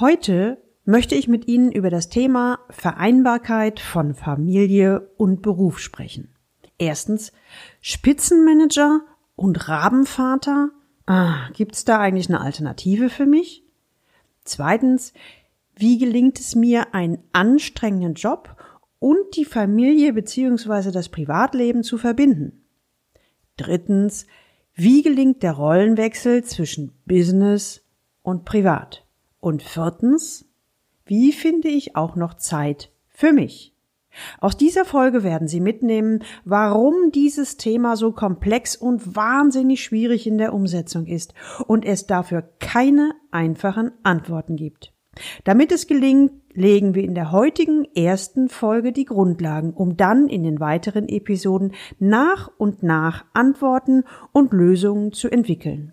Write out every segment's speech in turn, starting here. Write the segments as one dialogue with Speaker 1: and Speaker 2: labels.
Speaker 1: Heute möchte ich mit Ihnen über das Thema Vereinbarkeit von Familie und Beruf sprechen. Erstens, Spitzenmanager und Rabenvater? Ah, gibt's da eigentlich eine Alternative für mich? Zweitens, wie gelingt es mir, einen anstrengenden Job und die Familie bzw. das Privatleben zu verbinden? Drittens, wie gelingt der Rollenwechsel zwischen Business und Privat? Und viertens, wie finde ich auch noch Zeit für mich? Aus dieser Folge werden Sie mitnehmen, warum dieses Thema so komplex und wahnsinnig schwierig in der Umsetzung ist und es dafür keine einfachen Antworten gibt. Damit es gelingt, legen wir in der heutigen ersten Folge die Grundlagen, um dann in den weiteren Episoden nach und nach Antworten und Lösungen zu entwickeln.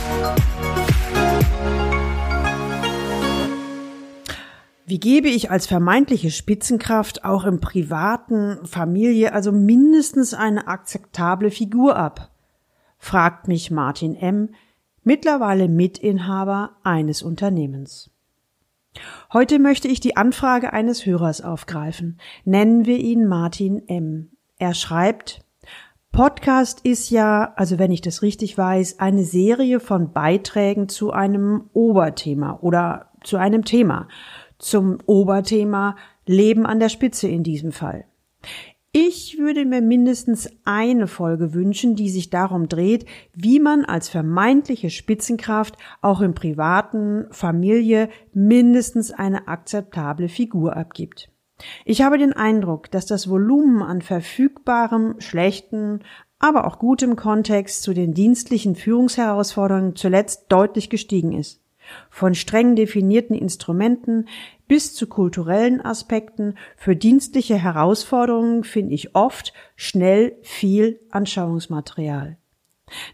Speaker 1: Wie gebe ich als vermeintliche Spitzenkraft auch im privaten Familie also mindestens eine akzeptable Figur ab? fragt mich Martin M., mittlerweile Mitinhaber eines Unternehmens. Heute möchte ich die Anfrage eines Hörers aufgreifen. Nennen wir ihn Martin M. Er schreibt, Podcast ist ja, also wenn ich das richtig weiß, eine Serie von Beiträgen zu einem Oberthema oder zu einem Thema. Zum Oberthema Leben an der Spitze in diesem Fall. Ich würde mir mindestens eine Folge wünschen, die sich darum dreht, wie man als vermeintliche Spitzenkraft auch im privaten Familie mindestens eine akzeptable Figur abgibt. Ich habe den Eindruck, dass das Volumen an verfügbarem, schlechten, aber auch gutem Kontext zu den dienstlichen Führungsherausforderungen zuletzt deutlich gestiegen ist. Von streng definierten Instrumenten bis zu kulturellen Aspekten für dienstliche Herausforderungen finde ich oft schnell viel Anschauungsmaterial.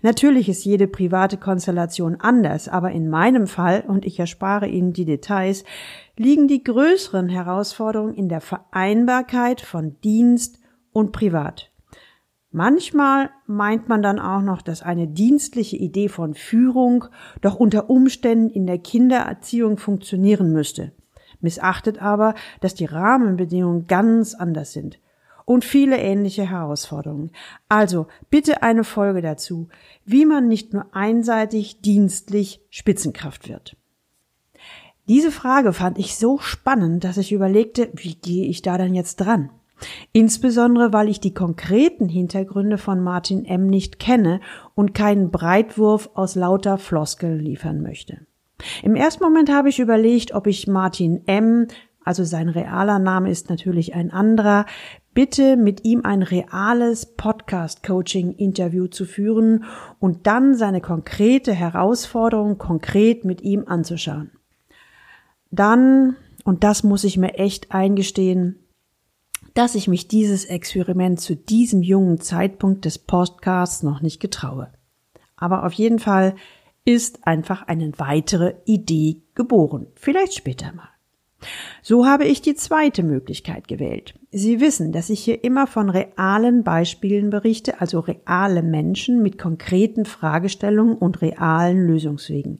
Speaker 1: Natürlich ist jede private Konstellation anders, aber in meinem Fall, und ich erspare Ihnen die Details, liegen die größeren Herausforderungen in der Vereinbarkeit von Dienst und Privat. Manchmal meint man dann auch noch, dass eine dienstliche Idee von Führung doch unter Umständen in der Kindererziehung funktionieren müsste, missachtet aber, dass die Rahmenbedingungen ganz anders sind und viele ähnliche Herausforderungen. Also bitte eine Folge dazu, wie man nicht nur einseitig dienstlich Spitzenkraft wird. Diese Frage fand ich so spannend, dass ich überlegte, wie gehe ich da dann jetzt dran? Insbesondere, weil ich die konkreten Hintergründe von Martin M. nicht kenne und keinen Breitwurf aus lauter Floskeln liefern möchte. Im ersten Moment habe ich überlegt, ob ich Martin M., also sein realer Name ist natürlich ein anderer, bitte mit ihm ein reales Podcast-Coaching-Interview zu führen und dann seine konkrete Herausforderung konkret mit ihm anzuschauen. Dann, und das muss ich mir echt eingestehen, dass ich mich dieses Experiment zu diesem jungen Zeitpunkt des Podcasts noch nicht getraue. Aber auf jeden Fall ist einfach eine weitere Idee geboren. Vielleicht später mal. So habe ich die zweite Möglichkeit gewählt. Sie wissen, dass ich hier immer von realen Beispielen berichte, also reale Menschen mit konkreten Fragestellungen und realen Lösungswegen,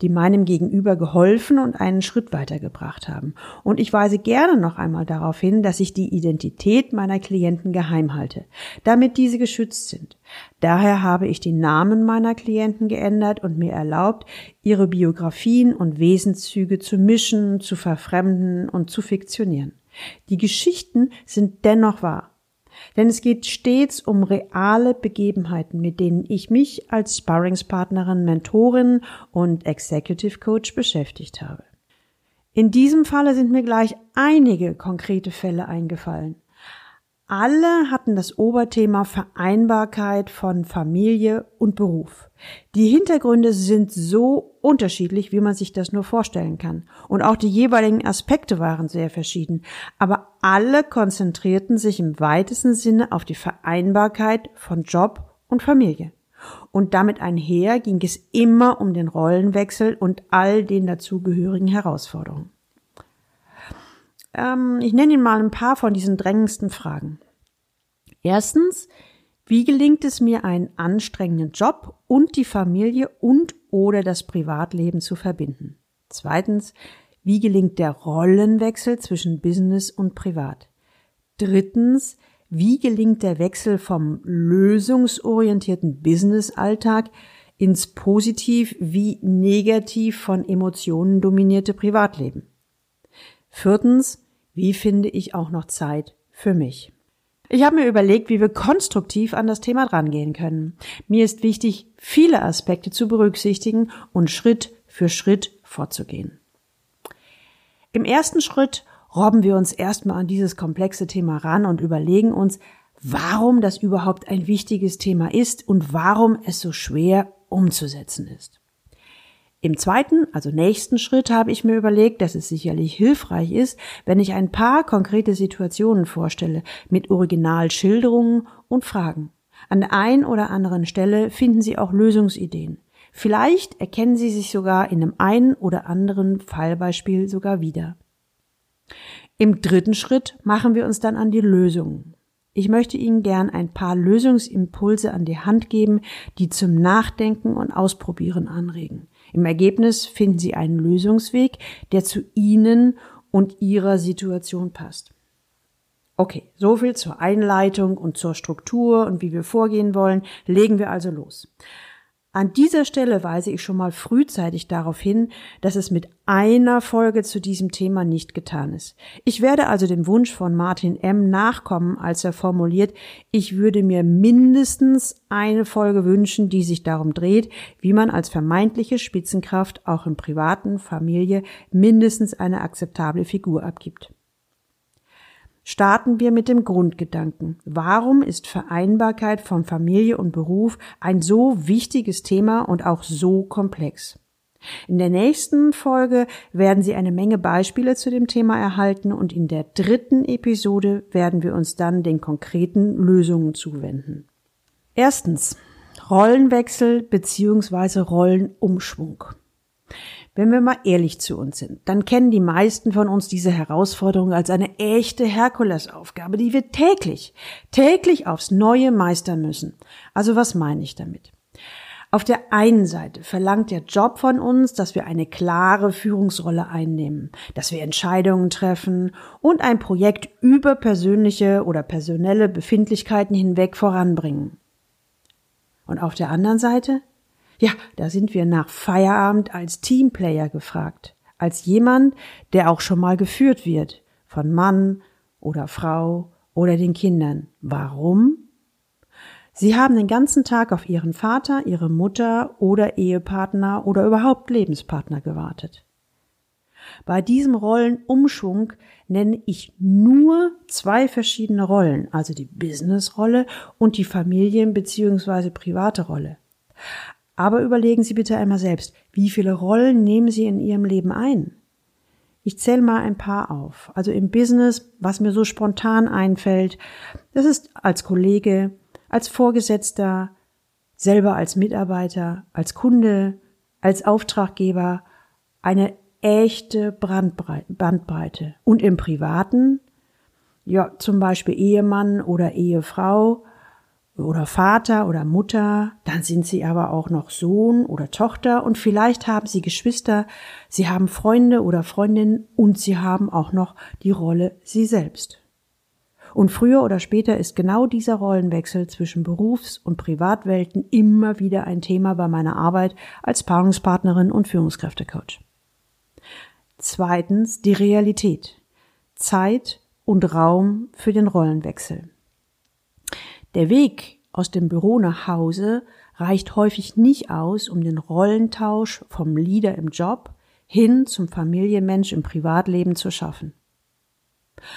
Speaker 1: die meinem Gegenüber geholfen und einen Schritt weitergebracht haben. Und ich weise gerne noch einmal darauf hin, dass ich die Identität meiner Klienten geheim halte, damit diese geschützt sind. Daher habe ich die Namen meiner Klienten geändert und mir erlaubt, ihre Biografien und Wesenszüge zu mischen, zu verfremden und zu fiktionieren. Die Geschichten sind dennoch wahr. Denn es geht stets um reale Begebenheiten, mit denen ich mich als Sparringspartnerin, Mentorin und Executive Coach beschäftigt habe. In diesem Falle sind mir gleich einige konkrete Fälle eingefallen. Alle hatten das Oberthema Vereinbarkeit von Familie und Beruf. Die Hintergründe sind so unterschiedlich, wie man sich das nur vorstellen kann. Und auch die jeweiligen Aspekte waren sehr verschieden. Aber alle konzentrierten sich im weitesten Sinne auf die Vereinbarkeit von Job und Familie. Und damit einher ging es immer um den Rollenwechsel und all den dazugehörigen Herausforderungen. Ähm, ich nenne Ihnen mal ein paar von diesen drängendsten Fragen. Erstens, wie gelingt es mir, einen anstrengenden Job und die Familie und oder das Privatleben zu verbinden? Zweitens, wie gelingt der Rollenwechsel zwischen Business und Privat? Drittens, wie gelingt der Wechsel vom lösungsorientierten Business-Alltag ins positiv wie negativ von Emotionen dominierte Privatleben? Viertens, wie finde ich auch noch Zeit für mich? Ich habe mir überlegt, wie wir konstruktiv an das Thema drangehen können. Mir ist wichtig, viele Aspekte zu berücksichtigen und Schritt für Schritt vorzugehen. Im ersten Schritt robben wir uns erstmal an dieses komplexe Thema ran und überlegen uns, warum das überhaupt ein wichtiges Thema ist und warum es so schwer umzusetzen ist. Im zweiten, also nächsten Schritt habe ich mir überlegt, dass es sicherlich hilfreich ist, wenn ich ein paar konkrete Situationen vorstelle mit Originalschilderungen und Fragen. An der einen oder anderen Stelle finden Sie auch Lösungsideen. Vielleicht erkennen Sie sich sogar in dem einen oder anderen Fallbeispiel sogar wieder. Im dritten Schritt machen wir uns dann an die Lösungen. Ich möchte Ihnen gern ein paar Lösungsimpulse an die Hand geben, die zum Nachdenken und Ausprobieren anregen. Im Ergebnis finden Sie einen Lösungsweg, der zu Ihnen und Ihrer Situation passt. Okay, so viel zur Einleitung und zur Struktur und wie wir vorgehen wollen. Legen wir also los. An dieser Stelle weise ich schon mal frühzeitig darauf hin, dass es mit einer Folge zu diesem Thema nicht getan ist. Ich werde also dem Wunsch von Martin M. nachkommen, als er formuliert, ich würde mir mindestens eine Folge wünschen, die sich darum dreht, wie man als vermeintliche Spitzenkraft auch im privaten Familie mindestens eine akzeptable Figur abgibt. Starten wir mit dem Grundgedanken. Warum ist Vereinbarkeit von Familie und Beruf ein so wichtiges Thema und auch so komplex? In der nächsten Folge werden Sie eine Menge Beispiele zu dem Thema erhalten und in der dritten Episode werden wir uns dann den konkreten Lösungen zuwenden. Erstens. Rollenwechsel bzw. Rollenumschwung. Wenn wir mal ehrlich zu uns sind, dann kennen die meisten von uns diese Herausforderung als eine echte Herkulesaufgabe, die wir täglich, täglich aufs Neue meistern müssen. Also was meine ich damit? Auf der einen Seite verlangt der Job von uns, dass wir eine klare Führungsrolle einnehmen, dass wir Entscheidungen treffen und ein Projekt über persönliche oder personelle Befindlichkeiten hinweg voranbringen. Und auf der anderen Seite ja, da sind wir nach Feierabend als Teamplayer gefragt, als jemand, der auch schon mal geführt wird, von Mann oder Frau oder den Kindern. Warum? Sie haben den ganzen Tag auf ihren Vater, ihre Mutter oder Ehepartner oder überhaupt Lebenspartner gewartet. Bei diesem Rollenumschwung nenne ich nur zwei verschiedene Rollen, also die Business-Rolle und die Familien- bzw. private Rolle. Aber überlegen Sie bitte einmal selbst, wie viele Rollen nehmen Sie in Ihrem Leben ein? Ich zähle mal ein paar auf. Also im Business, was mir so spontan einfällt, das ist als Kollege, als Vorgesetzter, selber als Mitarbeiter, als Kunde, als Auftraggeber eine echte Bandbreite. Und im Privaten, ja, zum Beispiel Ehemann oder Ehefrau, oder Vater oder Mutter, dann sind sie aber auch noch Sohn oder Tochter und vielleicht haben sie Geschwister, sie haben Freunde oder Freundinnen und sie haben auch noch die Rolle sie selbst. Und früher oder später ist genau dieser Rollenwechsel zwischen Berufs- und Privatwelten immer wieder ein Thema bei meiner Arbeit als Paarungspartnerin und Führungskräftecoach. Zweitens die Realität. Zeit und Raum für den Rollenwechsel. Der Weg aus dem Büro nach Hause reicht häufig nicht aus, um den Rollentausch vom Leader im Job hin zum Familienmensch im Privatleben zu schaffen.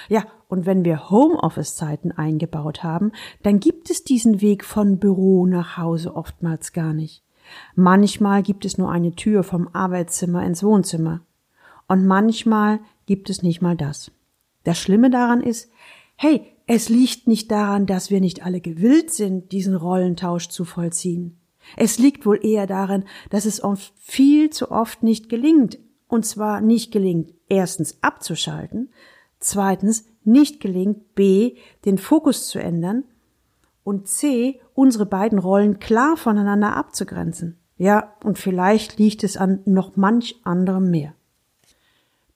Speaker 1: Ja, und wenn wir Homeoffice-Zeiten eingebaut haben, dann gibt es diesen Weg von Büro nach Hause oftmals gar nicht. Manchmal gibt es nur eine Tür vom Arbeitszimmer ins Wohnzimmer. Und manchmal gibt es nicht mal das. Das Schlimme daran ist, hey, Es liegt nicht daran, dass wir nicht alle gewillt sind, diesen Rollentausch zu vollziehen. Es liegt wohl eher darin, dass es oft viel zu oft nicht gelingt, und zwar nicht gelingt, erstens abzuschalten, zweitens nicht gelingt, b, den Fokus zu ändern und c, unsere beiden Rollen klar voneinander abzugrenzen. Ja, und vielleicht liegt es an noch manch anderem mehr.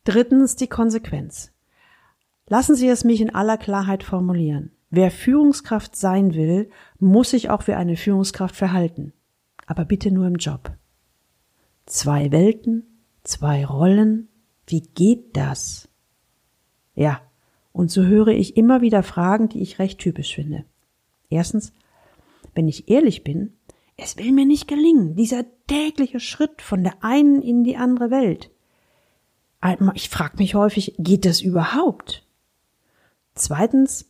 Speaker 1: Drittens die Konsequenz. Lassen Sie es mich in aller Klarheit formulieren. Wer Führungskraft sein will, muss sich auch wie eine Führungskraft verhalten. Aber bitte nur im Job. Zwei Welten, zwei Rollen, wie geht das? Ja, und so höre ich immer wieder Fragen, die ich recht typisch finde. Erstens, wenn ich ehrlich bin, es will mir nicht gelingen, dieser tägliche Schritt von der einen in die andere Welt. Ich frage mich häufig, geht das überhaupt? Zweitens,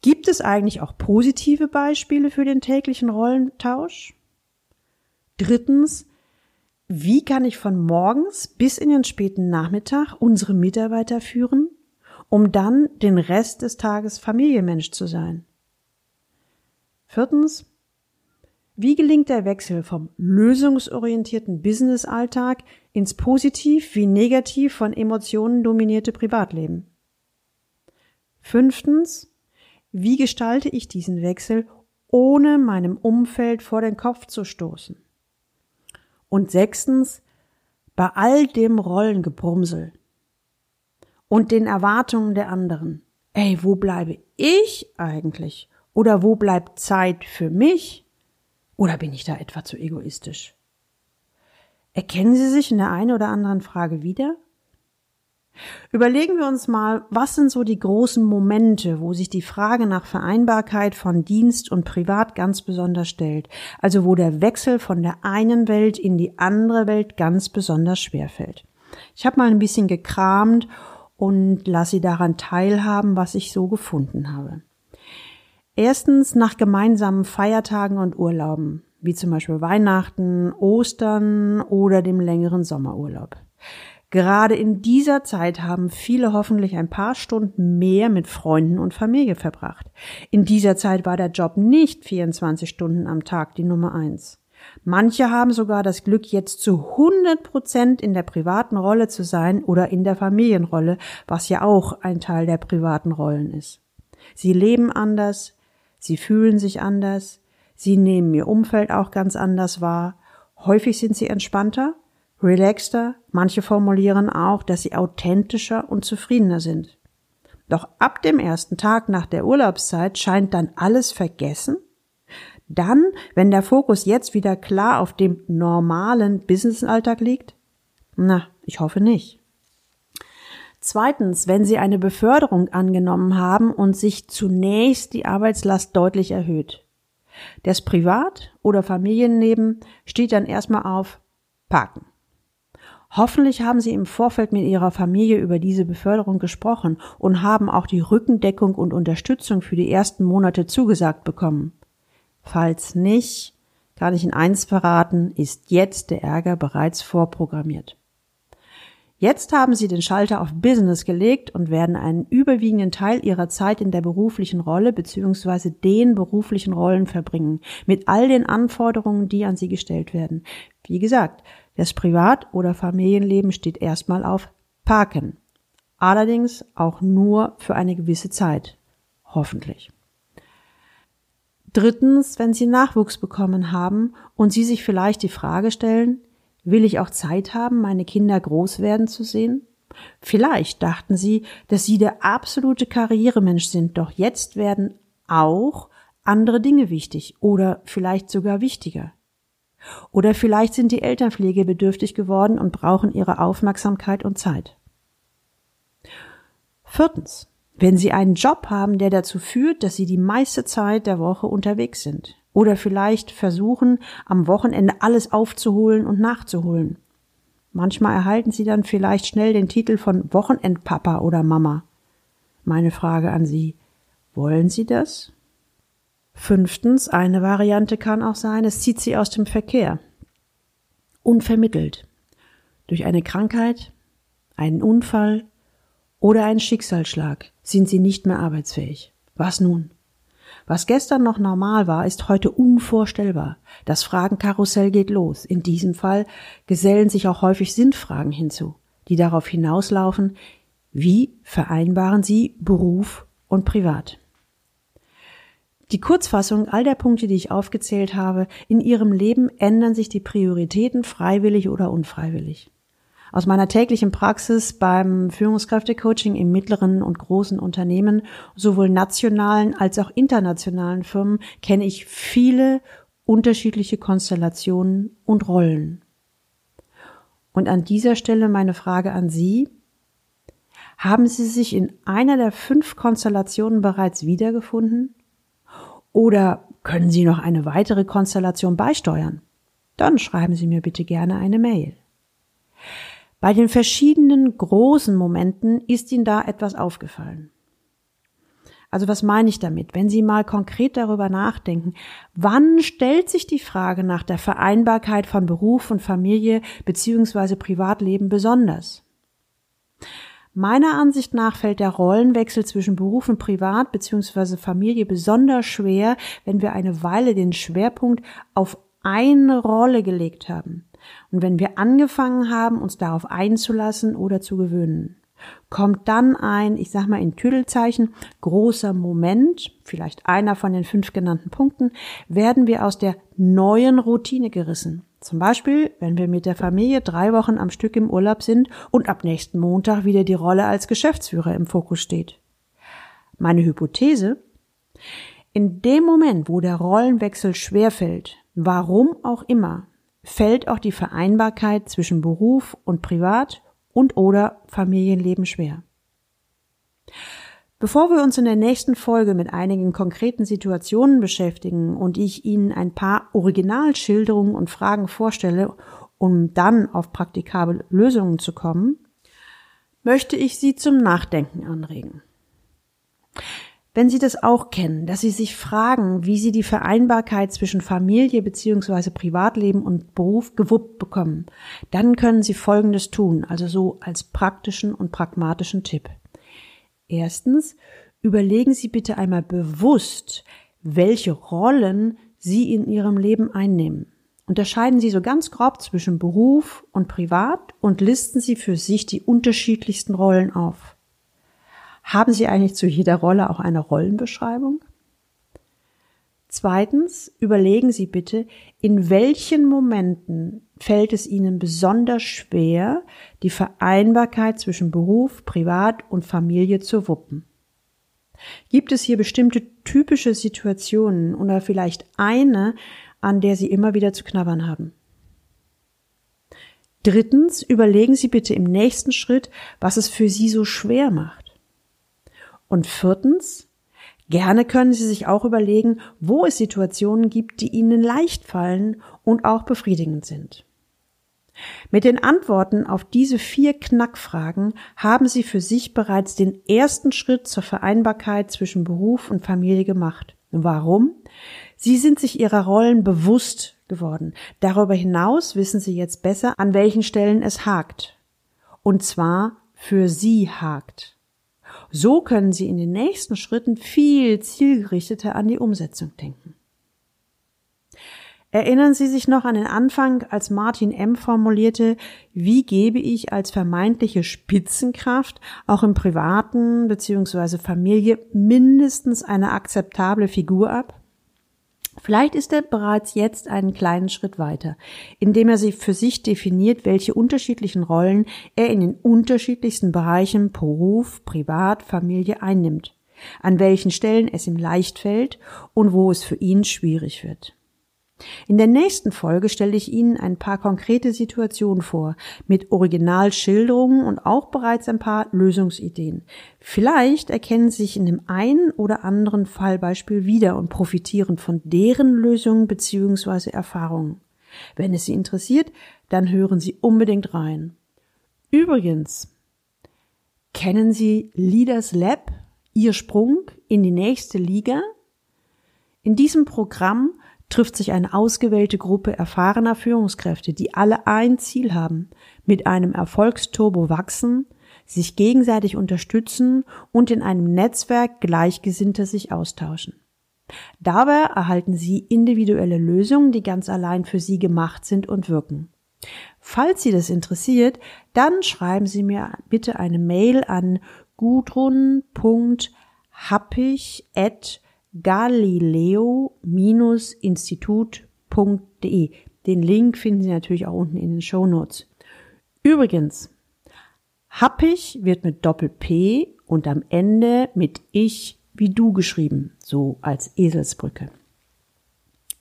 Speaker 1: gibt es eigentlich auch positive Beispiele für den täglichen Rollentausch? Drittens, wie kann ich von morgens bis in den späten Nachmittag unsere Mitarbeiter führen, um dann den Rest des Tages Familienmensch zu sein? Viertens, wie gelingt der Wechsel vom lösungsorientierten Business-Alltag ins positiv wie negativ von Emotionen dominierte Privatleben? Fünftens, wie gestalte ich diesen Wechsel, ohne meinem Umfeld vor den Kopf zu stoßen? Und sechstens, bei all dem Rollengebrumsel und den Erwartungen der anderen, ey, wo bleibe ich eigentlich? Oder wo bleibt Zeit für mich? Oder bin ich da etwa zu egoistisch? Erkennen Sie sich in der einen oder anderen Frage wieder? Überlegen wir uns mal, was sind so die großen Momente, wo sich die Frage nach Vereinbarkeit von Dienst und Privat ganz besonders stellt, also wo der Wechsel von der einen Welt in die andere Welt ganz besonders schwer fällt. Ich habe mal ein bisschen gekramt und lasse Sie daran teilhaben, was ich so gefunden habe. Erstens nach gemeinsamen Feiertagen und Urlauben, wie zum Beispiel Weihnachten, Ostern oder dem längeren Sommerurlaub. Gerade in dieser Zeit haben viele hoffentlich ein paar Stunden mehr mit Freunden und Familie verbracht. In dieser Zeit war der Job nicht 24 Stunden am Tag die Nummer eins. Manche haben sogar das Glück, jetzt zu 100 Prozent in der privaten Rolle zu sein oder in der Familienrolle, was ja auch ein Teil der privaten Rollen ist. Sie leben anders, Sie fühlen sich anders, sie nehmen ihr Umfeld auch ganz anders wahr. Häufig sind sie entspannter, relaxter, manche formulieren auch, dass sie authentischer und zufriedener sind. Doch ab dem ersten Tag nach der Urlaubszeit scheint dann alles vergessen? Dann, wenn der Fokus jetzt wieder klar auf dem normalen Businessalltag liegt? Na, ich hoffe nicht. Zweitens, wenn Sie eine Beförderung angenommen haben und sich zunächst die Arbeitslast deutlich erhöht. Das Privat- oder Familienleben steht dann erstmal auf Parken. Hoffentlich haben Sie im Vorfeld mit Ihrer Familie über diese Beförderung gesprochen und haben auch die Rückendeckung und Unterstützung für die ersten Monate zugesagt bekommen. Falls nicht, kann ich Ihnen eins verraten, ist jetzt der Ärger bereits vorprogrammiert. Jetzt haben sie den Schalter auf Business gelegt und werden einen überwiegenden Teil ihrer Zeit in der beruflichen Rolle bzw. den beruflichen Rollen verbringen, mit all den Anforderungen, die an sie gestellt werden. Wie gesagt, das Privat- oder Familienleben steht erstmal auf Parken. Allerdings auch nur für eine gewisse Zeit. Hoffentlich. Drittens, wenn Sie Nachwuchs bekommen haben und Sie sich vielleicht die Frage stellen, Will ich auch Zeit haben, meine Kinder groß werden zu sehen? Vielleicht dachten sie, dass sie der absolute Karrieremensch sind, doch jetzt werden auch andere Dinge wichtig oder vielleicht sogar wichtiger. Oder vielleicht sind die Elternpflege bedürftig geworden und brauchen ihre Aufmerksamkeit und Zeit. Viertens. Wenn Sie einen Job haben, der dazu führt, dass Sie die meiste Zeit der Woche unterwegs sind. Oder vielleicht versuchen, am Wochenende alles aufzuholen und nachzuholen. Manchmal erhalten Sie dann vielleicht schnell den Titel von Wochenendpapa oder Mama. Meine Frage an Sie, wollen Sie das? Fünftens, eine Variante kann auch sein, es zieht Sie aus dem Verkehr. Unvermittelt. Durch eine Krankheit, einen Unfall oder einen Schicksalsschlag sind Sie nicht mehr arbeitsfähig. Was nun? Was gestern noch normal war, ist heute unvorstellbar. Das Fragenkarussell geht los. In diesem Fall gesellen sich auch häufig Sinnfragen hinzu, die darauf hinauslaufen, wie vereinbaren Sie Beruf und Privat? Die Kurzfassung all der Punkte, die ich aufgezählt habe, in Ihrem Leben ändern sich die Prioritäten freiwillig oder unfreiwillig. Aus meiner täglichen Praxis beim Führungskräftecoaching im mittleren und großen Unternehmen, sowohl nationalen als auch internationalen Firmen, kenne ich viele unterschiedliche Konstellationen und Rollen. Und an dieser Stelle meine Frage an Sie. Haben Sie sich in einer der fünf Konstellationen bereits wiedergefunden? Oder können Sie noch eine weitere Konstellation beisteuern? Dann schreiben Sie mir bitte gerne eine Mail. Bei den verschiedenen großen Momenten ist Ihnen da etwas aufgefallen. Also was meine ich damit? Wenn Sie mal konkret darüber nachdenken, wann stellt sich die Frage nach der Vereinbarkeit von Beruf und Familie beziehungsweise Privatleben besonders? Meiner Ansicht nach fällt der Rollenwechsel zwischen Beruf und Privat beziehungsweise Familie besonders schwer, wenn wir eine Weile den Schwerpunkt auf eine Rolle gelegt haben. Und wenn wir angefangen haben, uns darauf einzulassen oder zu gewöhnen, kommt dann ein, ich sag mal in Tüdelzeichen, großer Moment, vielleicht einer von den fünf genannten Punkten, werden wir aus der neuen Routine gerissen. Zum Beispiel, wenn wir mit der Familie drei Wochen am Stück im Urlaub sind und ab nächsten Montag wieder die Rolle als Geschäftsführer im Fokus steht. Meine Hypothese? In dem Moment, wo der Rollenwechsel schwerfällt, warum auch immer, fällt auch die Vereinbarkeit zwischen Beruf und Privat und oder Familienleben schwer. Bevor wir uns in der nächsten Folge mit einigen konkreten Situationen beschäftigen und ich Ihnen ein paar Originalschilderungen und Fragen vorstelle, um dann auf praktikable Lösungen zu kommen, möchte ich Sie zum Nachdenken anregen. Wenn Sie das auch kennen, dass Sie sich fragen, wie Sie die Vereinbarkeit zwischen Familie bzw. Privatleben und Beruf gewuppt bekommen, dann können Sie Folgendes tun, also so als praktischen und pragmatischen Tipp. Erstens, überlegen Sie bitte einmal bewusst, welche Rollen Sie in Ihrem Leben einnehmen. Unterscheiden Sie so ganz grob zwischen Beruf und Privat und listen Sie für sich die unterschiedlichsten Rollen auf. Haben Sie eigentlich zu jeder Rolle auch eine Rollenbeschreibung? Zweitens, überlegen Sie bitte, in welchen Momenten fällt es Ihnen besonders schwer, die Vereinbarkeit zwischen Beruf, Privat und Familie zu wuppen. Gibt es hier bestimmte typische Situationen oder vielleicht eine, an der Sie immer wieder zu knabbern haben? Drittens, überlegen Sie bitte im nächsten Schritt, was es für Sie so schwer macht. Und viertens, gerne können Sie sich auch überlegen, wo es Situationen gibt, die Ihnen leicht fallen und auch befriedigend sind. Mit den Antworten auf diese vier Knackfragen haben Sie für sich bereits den ersten Schritt zur Vereinbarkeit zwischen Beruf und Familie gemacht. Warum? Sie sind sich Ihrer Rollen bewusst geworden. Darüber hinaus wissen Sie jetzt besser, an welchen Stellen es hakt. Und zwar für Sie hakt. So können Sie in den nächsten Schritten viel zielgerichteter an die Umsetzung denken. Erinnern Sie sich noch an den Anfang, als Martin M. formulierte, wie gebe ich als vermeintliche Spitzenkraft auch im privaten bzw. Familie mindestens eine akzeptable Figur ab? Vielleicht ist er bereits jetzt einen kleinen Schritt weiter, indem er sich für sich definiert, welche unterschiedlichen Rollen er in den unterschiedlichsten Bereichen Beruf, Privat, Familie einnimmt, an welchen Stellen es ihm leicht fällt und wo es für ihn schwierig wird. In der nächsten Folge stelle ich Ihnen ein paar konkrete Situationen vor, mit Originalschilderungen und auch bereits ein paar Lösungsideen. Vielleicht erkennen Sie sich in dem einen oder anderen Fallbeispiel wieder und profitieren von deren Lösungen bzw. Erfahrungen. Wenn es Sie interessiert, dann hören Sie unbedingt rein. Übrigens, kennen Sie Leaders Lab, Ihr Sprung in die nächste Liga? In diesem Programm trifft sich eine ausgewählte Gruppe erfahrener Führungskräfte, die alle ein Ziel haben, mit einem Erfolgsturbo wachsen, sich gegenseitig unterstützen und in einem Netzwerk Gleichgesinnter sich austauschen. Dabei erhalten Sie individuelle Lösungen, die ganz allein für Sie gemacht sind und wirken. Falls Sie das interessiert, dann schreiben Sie mir bitte eine Mail an gudrun.happich@galileo-institut.de. Den Link finden Sie natürlich auch unten in den Show Notes. Übrigens, Happich wird mit Doppel P und am Ende mit ich wie du geschrieben, so als Eselsbrücke.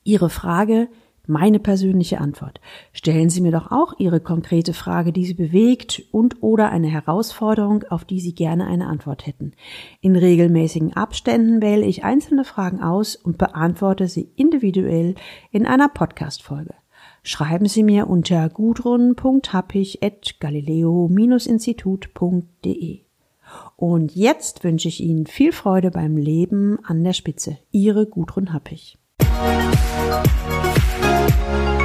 Speaker 1: Ihre Frage, meine persönliche Antwort. Stellen Sie mir doch auch Ihre konkrete Frage, die Sie bewegt und oder eine Herausforderung, auf die Sie gerne eine Antwort hätten. In regelmäßigen Abständen wähle ich einzelne Fragen aus und beantworte sie individuell in einer Podcast-Folge schreiben Sie mir unter gudrun.happich.galileo-institut.de. Und jetzt wünsche ich Ihnen viel Freude beim Leben an der Spitze. Ihre Gudrun Happich. Thank